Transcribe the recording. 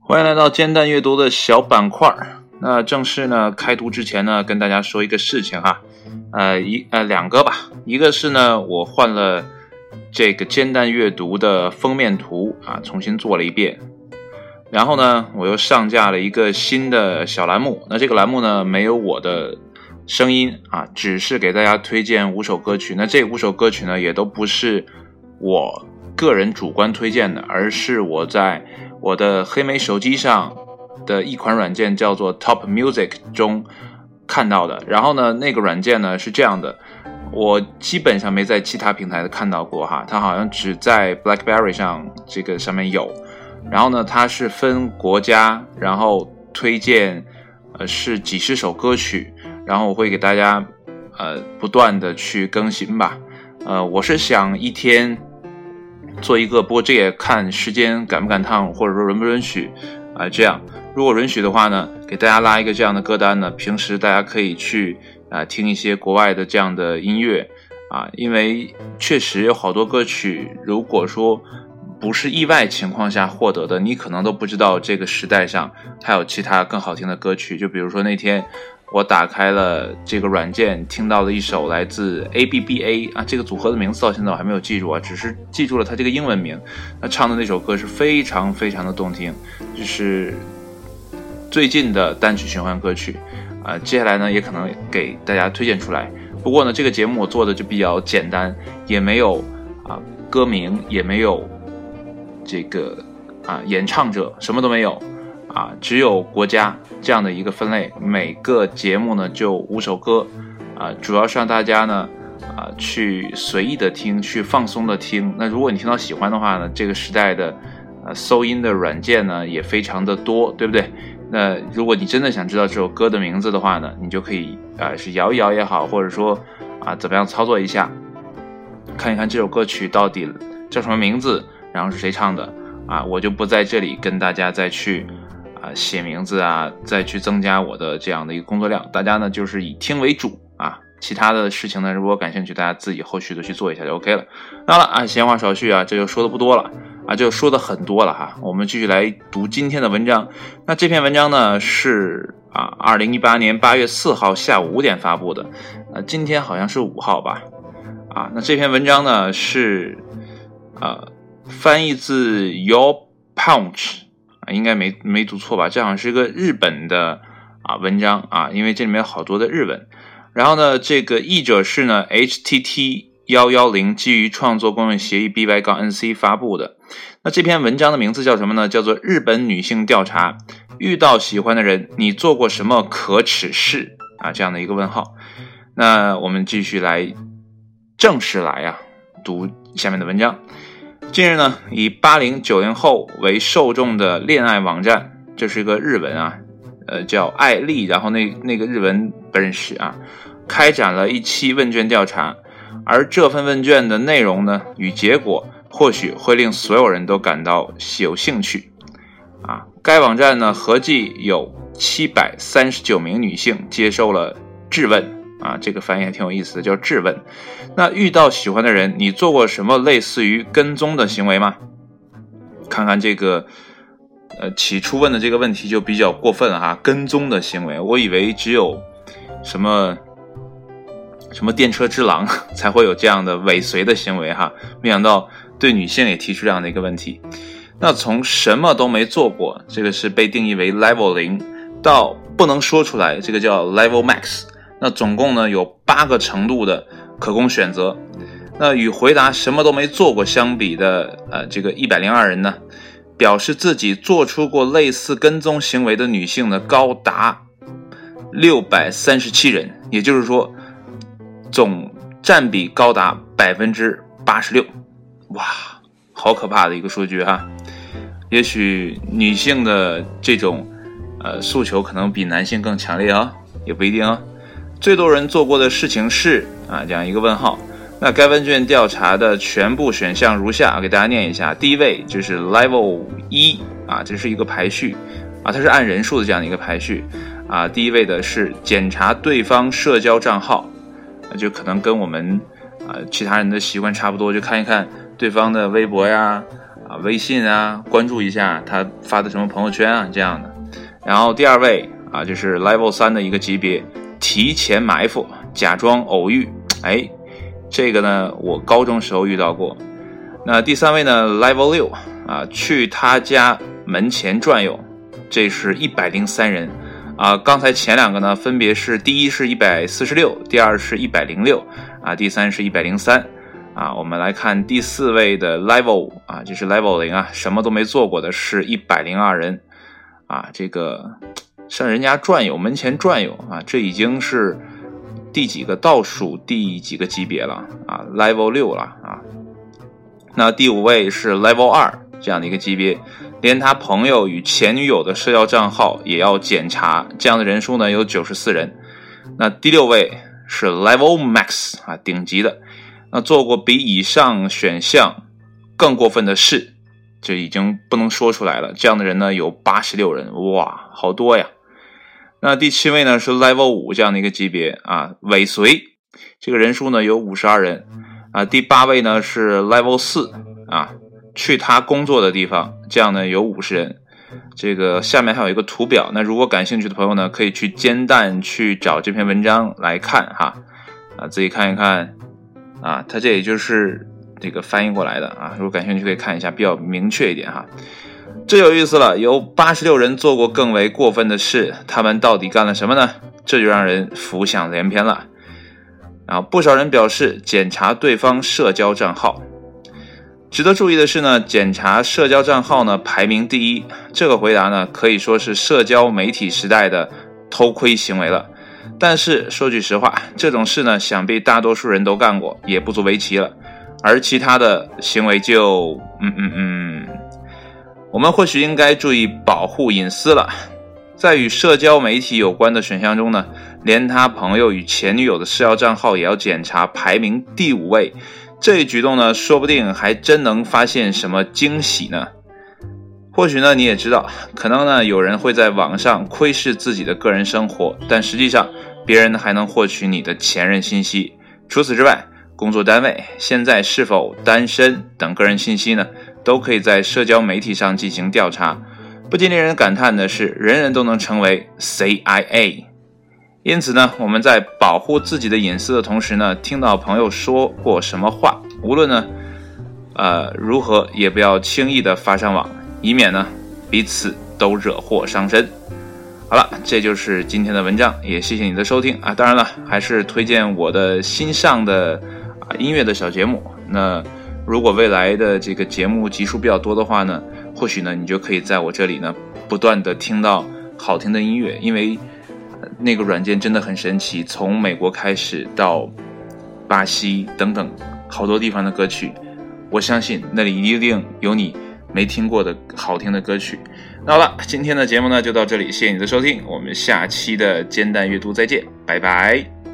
欢迎来到煎蛋阅读的小板块。那正式呢开读之前呢，跟大家说一个事情哈，呃一呃两个吧，一个是呢我换了这个煎蛋阅读的封面图啊，重新做了一遍。然后呢，我又上架了一个新的小栏目。那这个栏目呢，没有我的声音啊，只是给大家推荐五首歌曲。那这五首歌曲呢，也都不是我个人主观推荐的，而是我在我的黑莓手机上的一款软件叫做 Top Music 中看到的。然后呢，那个软件呢是这样的，我基本上没在其他平台看到过哈，它好像只在 BlackBerry 上这个上面有。然后呢，它是分国家，然后推荐，呃，是几十首歌曲，然后我会给大家，呃，不断的去更新吧，呃，我是想一天做一个，不过这也看时间赶不赶趟，或者说允不允许，啊，这样，如果允许的话呢，给大家拉一个这样的歌单呢，平时大家可以去啊听一些国外的这样的音乐，啊，因为确实有好多歌曲，如果说。不是意外情况下获得的，你可能都不知道这个时代上还有其他更好听的歌曲。就比如说那天我打开了这个软件，听到了一首来自 A B B A 啊，这个组合的名字到现在我还没有记住啊，只是记住了他这个英文名。他唱的那首歌是非常非常的动听，就是最近的单曲循环歌曲啊。接下来呢，也可能给大家推荐出来。不过呢，这个节目我做的就比较简单，也没有啊歌名，也没有。这个啊，演唱者什么都没有啊，只有国家这样的一个分类。每个节目呢就五首歌啊，主要是让大家呢啊去随意的听，去放松的听。那如果你听到喜欢的话呢，这个时代的呃搜音的软件呢也非常的多，对不对？那如果你真的想知道这首歌的名字的话呢，你就可以啊是摇一摇也好，或者说啊怎么样操作一下，看一看这首歌曲到底叫什么名字。然后是谁唱的啊？我就不在这里跟大家再去啊写名字啊，再去增加我的这样的一个工作量。大家呢就是以听为主啊，其他的事情呢，如果感兴趣，大家自己后续的去做一下就 OK 了。好了啊，闲话少叙啊，这就说的不多了啊，就说的很多了哈。我们继续来读今天的文章。那这篇文章呢是啊，二零一八年八月四号下午五点发布的。呃，今天好像是五号吧？啊，那这篇文章呢是啊。翻译自 Your Punch 啊，应该没没读错吧？这好像是一个日本的啊文章啊，因为这里面有好多的日文。然后呢，这个译者是呢 HTT 幺幺零基于创作公用协议 BY 杠 NC 发布的。那这篇文章的名字叫什么呢？叫做《日本女性调查》，遇到喜欢的人，你做过什么可耻事啊？这样的一个问号。那我们继续来正式来啊，读下面的文章。近日呢，以八零九零后为受众的恋爱网站，这是一个日文啊，呃，叫爱丽，然后那那个日文不认识啊，开展了一期问卷调查，而这份问卷的内容呢与结果，或许会令所有人都感到有兴趣啊。该网站呢合计有七百三十九名女性接受了质问。啊，这个翻译还挺有意思的，叫质问。那遇到喜欢的人，你做过什么类似于跟踪的行为吗？看看这个，呃，起初问的这个问题就比较过分哈，跟踪的行为，我以为只有什么什么电车之狼 才会有这样的尾随的行为哈，没想到对女性也提出这样的一个问题。那从什么都没做过，这个是被定义为 level 零，到不能说出来，这个叫 level max。那总共呢有八个程度的可供选择，那与回答什么都没做过相比的，呃，这个一百零二人呢，表示自己做出过类似跟踪行为的女性呢，高达六百三十七人，也就是说，总占比高达百分之八十六，哇，好可怕的一个数据哈！也许女性的这种呃诉求可能比男性更强烈啊，也不一定啊。最多人做过的事情是啊，这样一个问号。那该问卷调查的全部选项如下，给大家念一下。第一位就是 Level 一啊，这是一个排序啊，它是按人数的这样的一个排序啊。第一位的是检查对方社交账号，就可能跟我们啊，其他人的习惯差不多，就看一看对方的微博呀、啊微信啊，关注一下他发的什么朋友圈啊这样的。然后第二位啊，就是 Level 三的一个级别，提前埋伏，假装偶遇。哎，这个呢，我高中时候遇到过。那第三位呢，Level 六啊，去他家门前转悠，这是一百零三人。啊，刚才前两个呢，分别是第一是一百四十六，第二是一百零六，啊，第三是一百零三，啊，我们来看第四位的 level 五啊，就是 level 零啊，什么都没做过的是一百零二人，啊，这个上人家转悠门前转悠啊，这已经是第几个倒数第几个级别了啊，level 六了啊，那第五位是 level 二这样的一个级别。连他朋友与前女友的社交账号也要检查，这样的人数呢有九十四人。那第六位是 Level Max 啊，顶级的。那做过比以上选项更过分的事，就已经不能说出来了。这样的人呢有八十六人，哇，好多呀。那第七位呢是 Level 五这样的一个级别啊，尾随，这个人数呢有五十二人啊。第八位呢是 Level 四啊。去他工作的地方，这样呢有五十人。这个下面还有一个图表，那如果感兴趣的朋友呢，可以去煎蛋去找这篇文章来看哈，啊自己看一看啊，它这也就是这个翻译过来的啊，如果感兴趣可以看一下，比较明确一点哈。这有意思了，有八十六人做过更为过分的事，他们到底干了什么呢？这就让人浮想联翩了。然后不少人表示检查对方社交账号。值得注意的是呢，检查社交账号呢排名第一，这个回答呢可以说是社交媒体时代的偷窥行为了。但是说句实话，这种事呢想必大多数人都干过，也不足为奇了。而其他的行为就，嗯嗯嗯，我们或许应该注意保护隐私了。在与社交媒体有关的选项中呢，连他朋友与前女友的社交账号也要检查，排名第五位。这一举动呢，说不定还真能发现什么惊喜呢。或许呢，你也知道，可能呢，有人会在网上窥视自己的个人生活，但实际上，别人还能获取你的前任信息。除此之外，工作单位现在是否单身等个人信息呢，都可以在社交媒体上进行调查。不禁令人感叹的是，人人都能成为 CIA。因此呢，我们在保护自己的隐私的同时呢，听到朋友说过什么话，无论呢，呃如何，也不要轻易的发上网，以免呢彼此都惹祸上身。好了，这就是今天的文章，也谢谢你的收听啊！当然了，还是推荐我的新上的啊音乐的小节目。那如果未来的这个节目集数比较多的话呢，或许呢你就可以在我这里呢不断的听到好听的音乐，因为。那个软件真的很神奇，从美国开始到巴西等等好多地方的歌曲，我相信那里一定有你没听过的好听的歌曲。那好了，今天的节目呢就到这里，谢谢你的收听，我们下期的煎蛋阅读再见，拜拜。